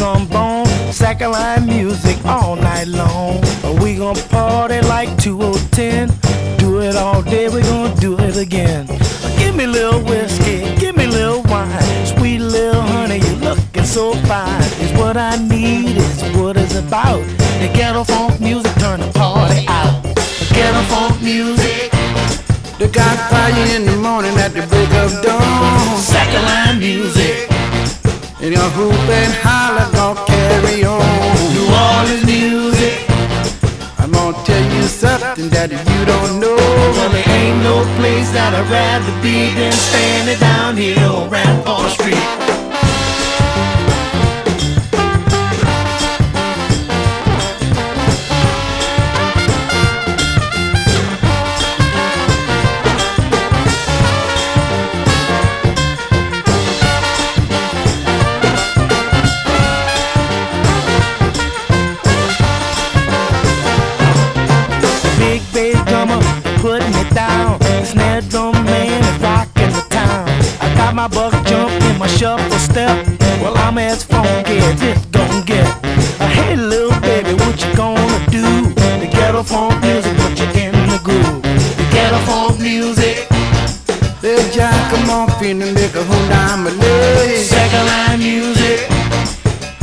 Trombone. Second line music all night long. We gonna party like 2010. Do it all day, we gonna do it again. Give me a little whiskey, give me a little wine. Sweet little honey, you looking so fine. It's what I need, it's what it's about. The ghetto funk music, turn the party out. The ghetto funk music. Got fire in the morning at the break of dawn. Second line music. And your hoop and holler gonna carry on. New Orleans music. I'm gonna tell you something that you don't know. Well, there ain't no place that I'd rather be than standing down here on Rampart Street.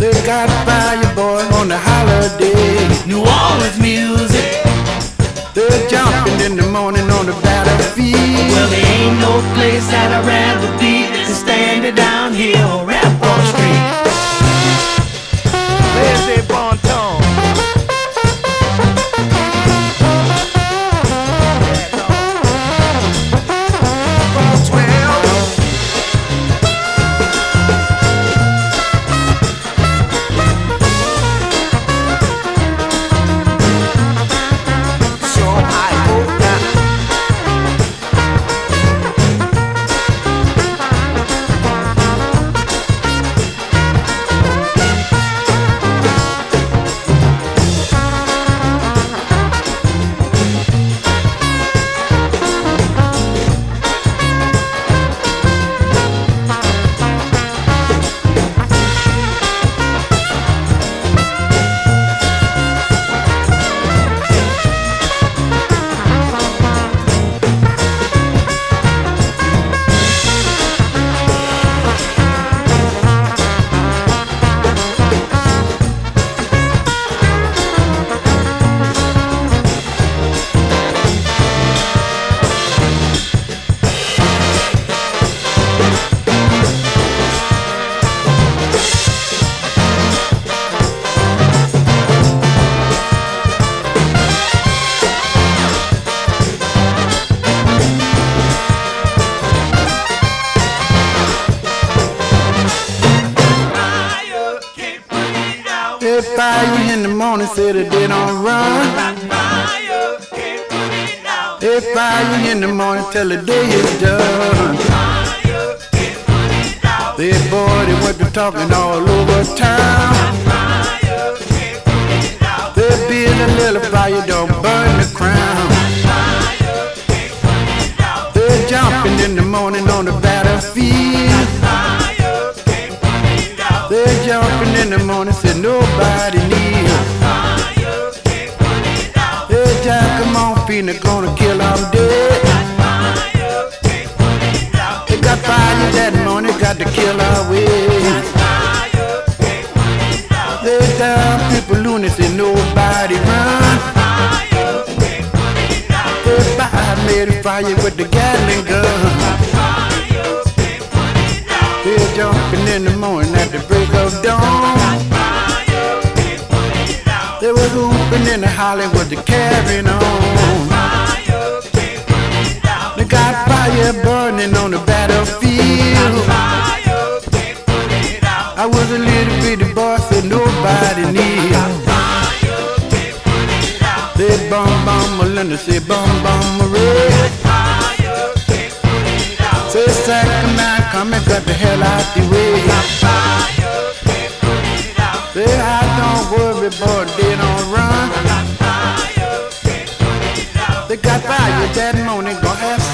They got fire boy on the holiday. New Orleans music. They're jumping in the morning on the battlefield. Well, there ain't no place that I'd rather be than standing down here morning till the day is done. That boy, they went to talking all over town. There be a little fire, don't burn the crown. They're jumping in the morning on the battlefield. They're jumping in the morning, said nobody near. Hey, Jack, come on, Phoenix, gonna kill them dead. To kill our way. They down people lunacy, nobody run. Everybody made a fire with the Gatling gun. They're jumping in the morning at the break of dawn. They was hooping in the Hollywood to carrying on. They got fire burning on the battlefield. A little bitty boy, so nobody knew. They bum bum Melinda, say bum bum Marie. Say second man, come and cut the hell out the way. Say I don't worry, boy, they don't run. They got fire that morning, gonna have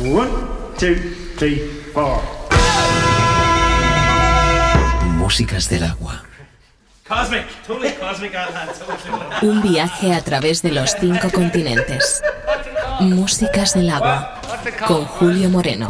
One, two, three, four. Músicas del agua. Cosmic, totally cosmic totally. Un viaje a través de los cinco continentes. Músicas del agua. Con Julio Moreno.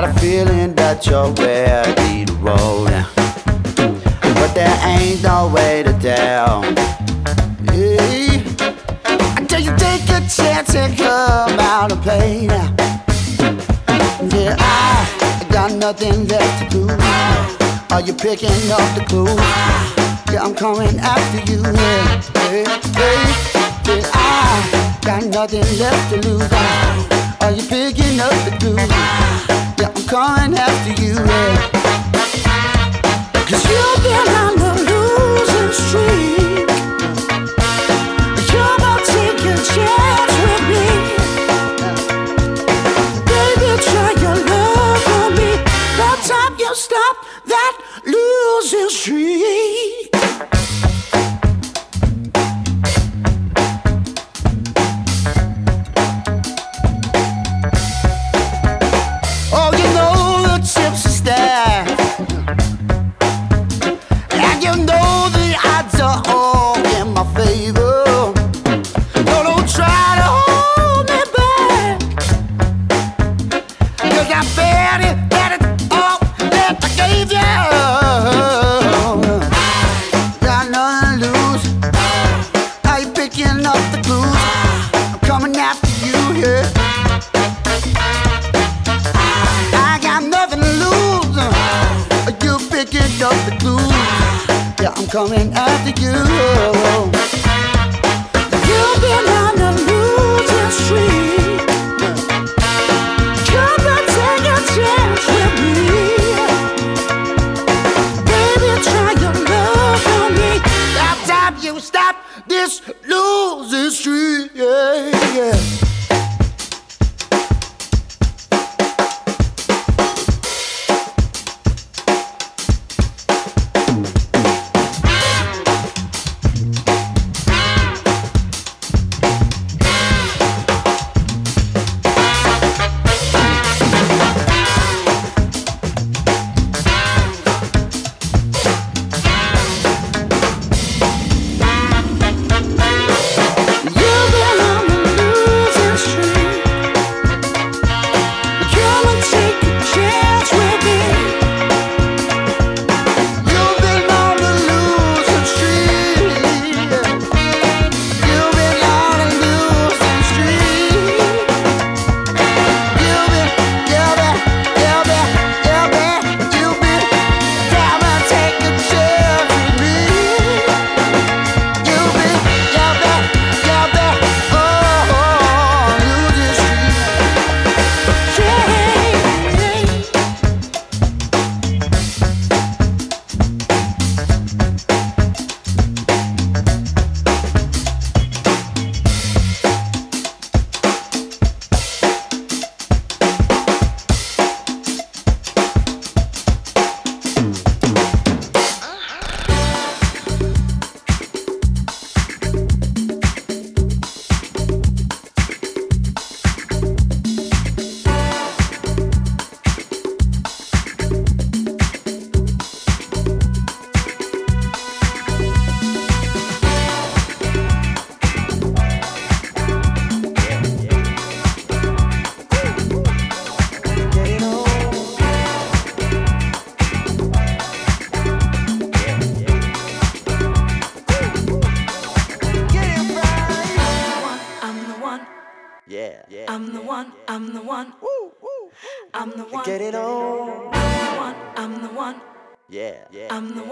got a feeling that you're where I need. But there ain't no way to tell. Hey, until you take a chance and come out of pain. Yeah, I got nothing left to do. Are you picking up the clue? Yeah, I'm coming after you. Yeah, yeah, yeah, yeah I got nothing left to lose. Are you picking up the clue? yeah, I'm coming after you, yeah. Cause you've been on the losing streak. You're take chance with me. Baby, try your love on me. The time you stop that losing streak.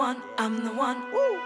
one, I'm the one. Woo.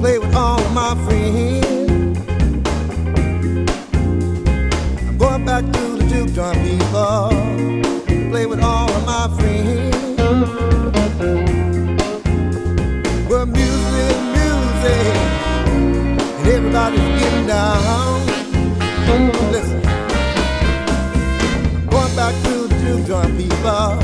Play with all of my friends. I'm going back to the juke joint people, play with all of my friends. Well, music, music, and everybody's getting down. Listen, I'm going back to the juke joint people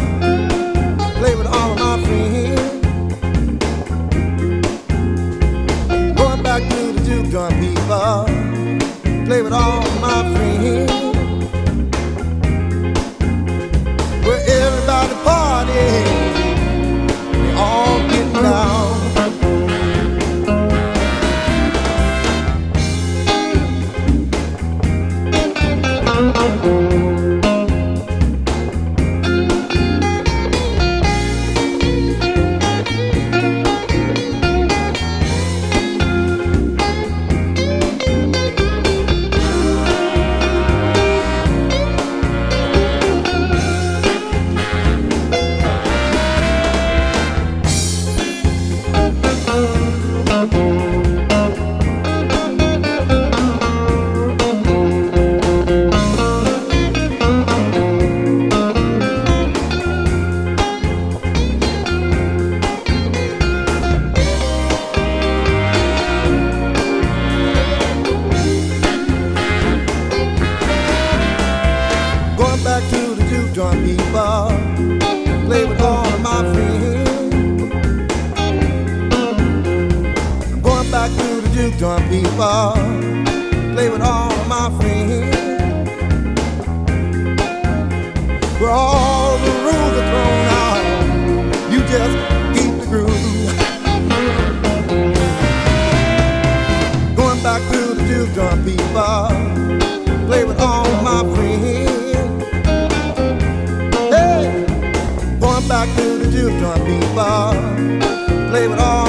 Where all the rules are thrown out, you just keep the groove. Going back to the joint people, play with all my friends. Hey, going back to the joint people, play with all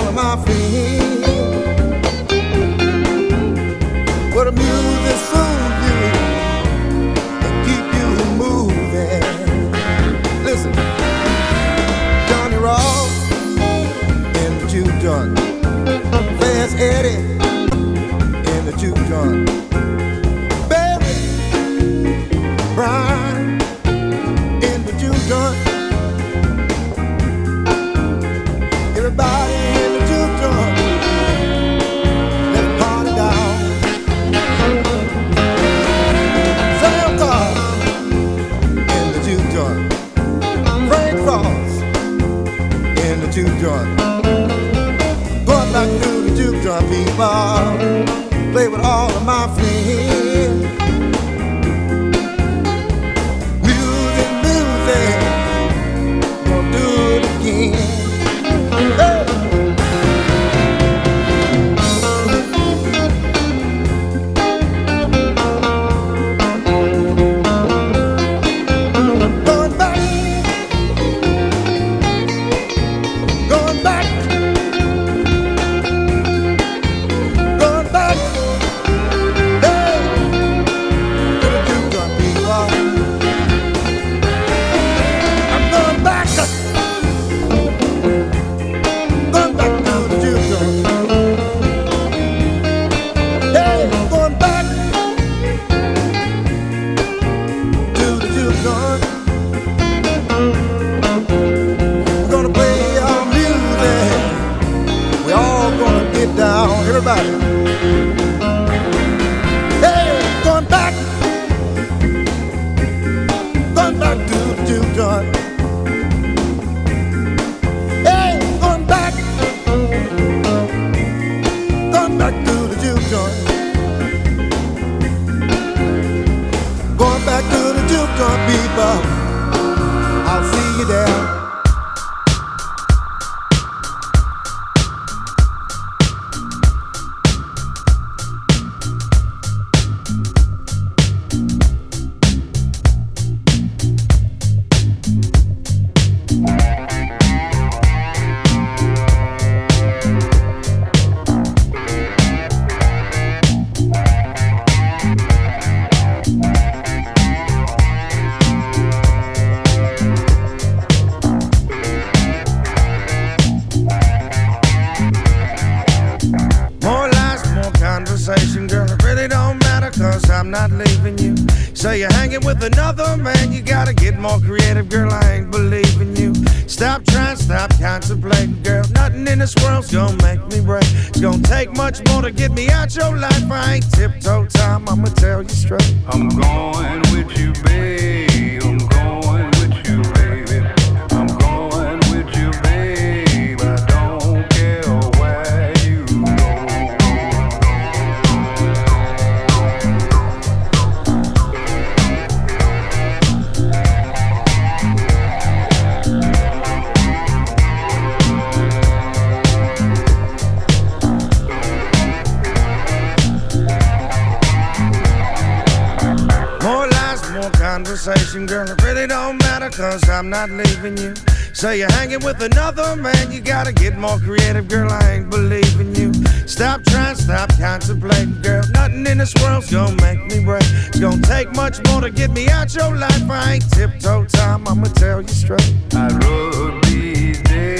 girl. It really don't matter, cause I'm not leaving you. So you're hanging with another man, you gotta get more creative, girl. I ain't believing you. Stop trying, stop contemplating, girl. Nothing in this world's gonna make me break. It's gonna take much more to get me out your life. I ain't tiptoe time, I'ma tell you straight. I'd rather be dead.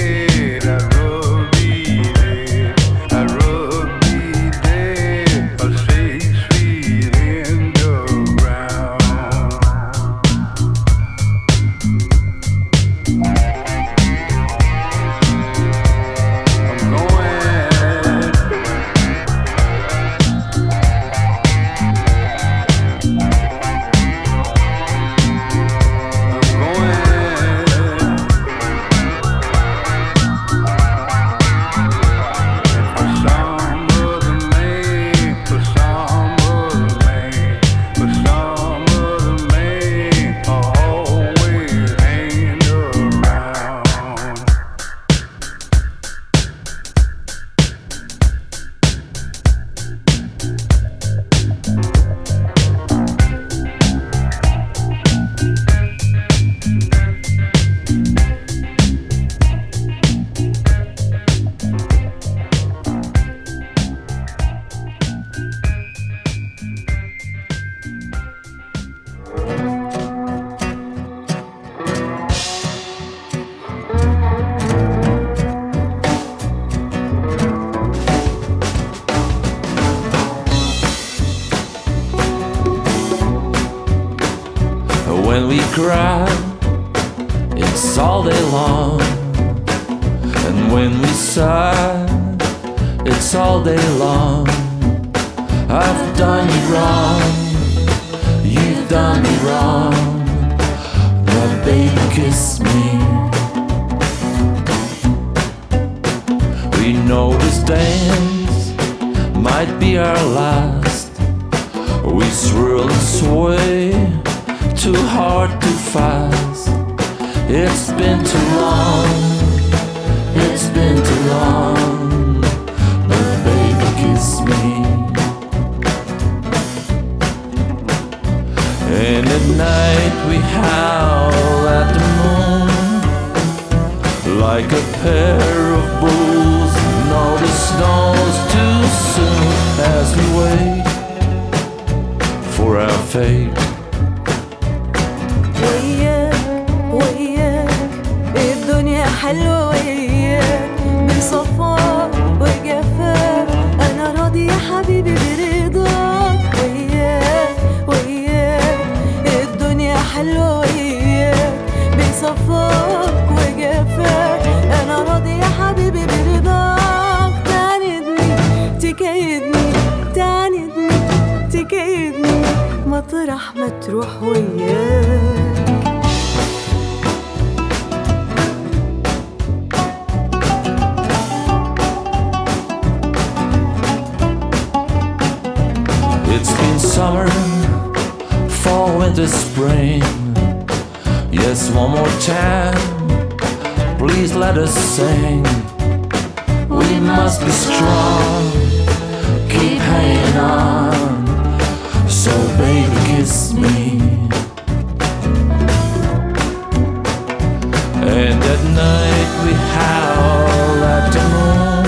We cry, it's all day long. And when we sigh, it's all day long. I've done you wrong, you've done me wrong. But baby, kiss me. We know this dance might be our last. We swirl and sway, too hard, too fast. It's been too long, it's been too long. But baby, kiss me. And at night we howl at the moon like a pair of bulls. Notice snows too soon as we wait for our fate. صفاك وجفاك أنا راضي يا حبيبي برضاك. وياك وياك. الدنيا حلوة وياك. من صفاك وجفاك أنا راضي يا حبيبي برضاك. تعاندني تكيدني تعاندني تكيدني. مطرح ما تروح وياك. Winter, spring. Yes, one more time. Please let us sing. We must be strong. Keep hanging on. So, baby, kiss me. And at night we howl at the moon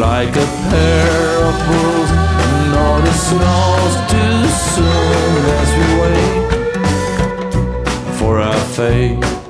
like a pair of bulls. Snow's too soon as we wait for our fate.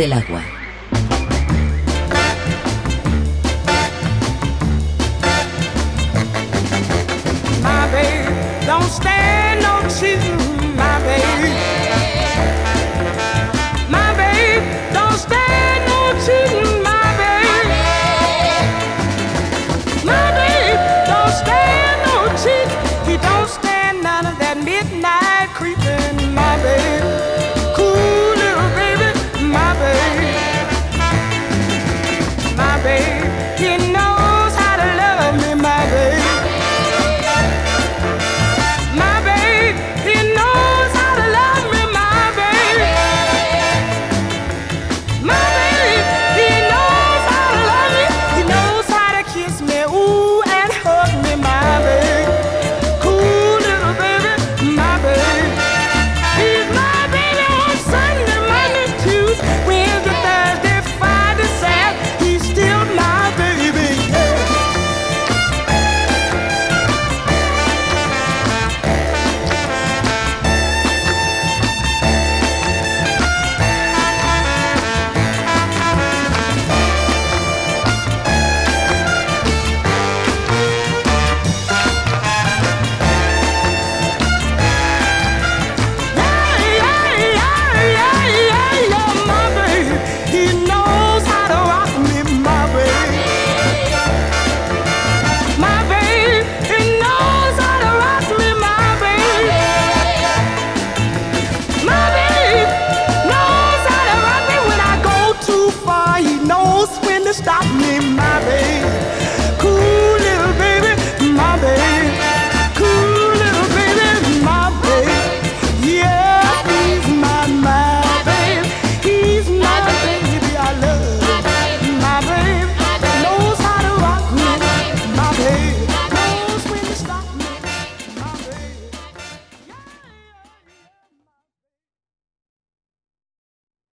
Del agua.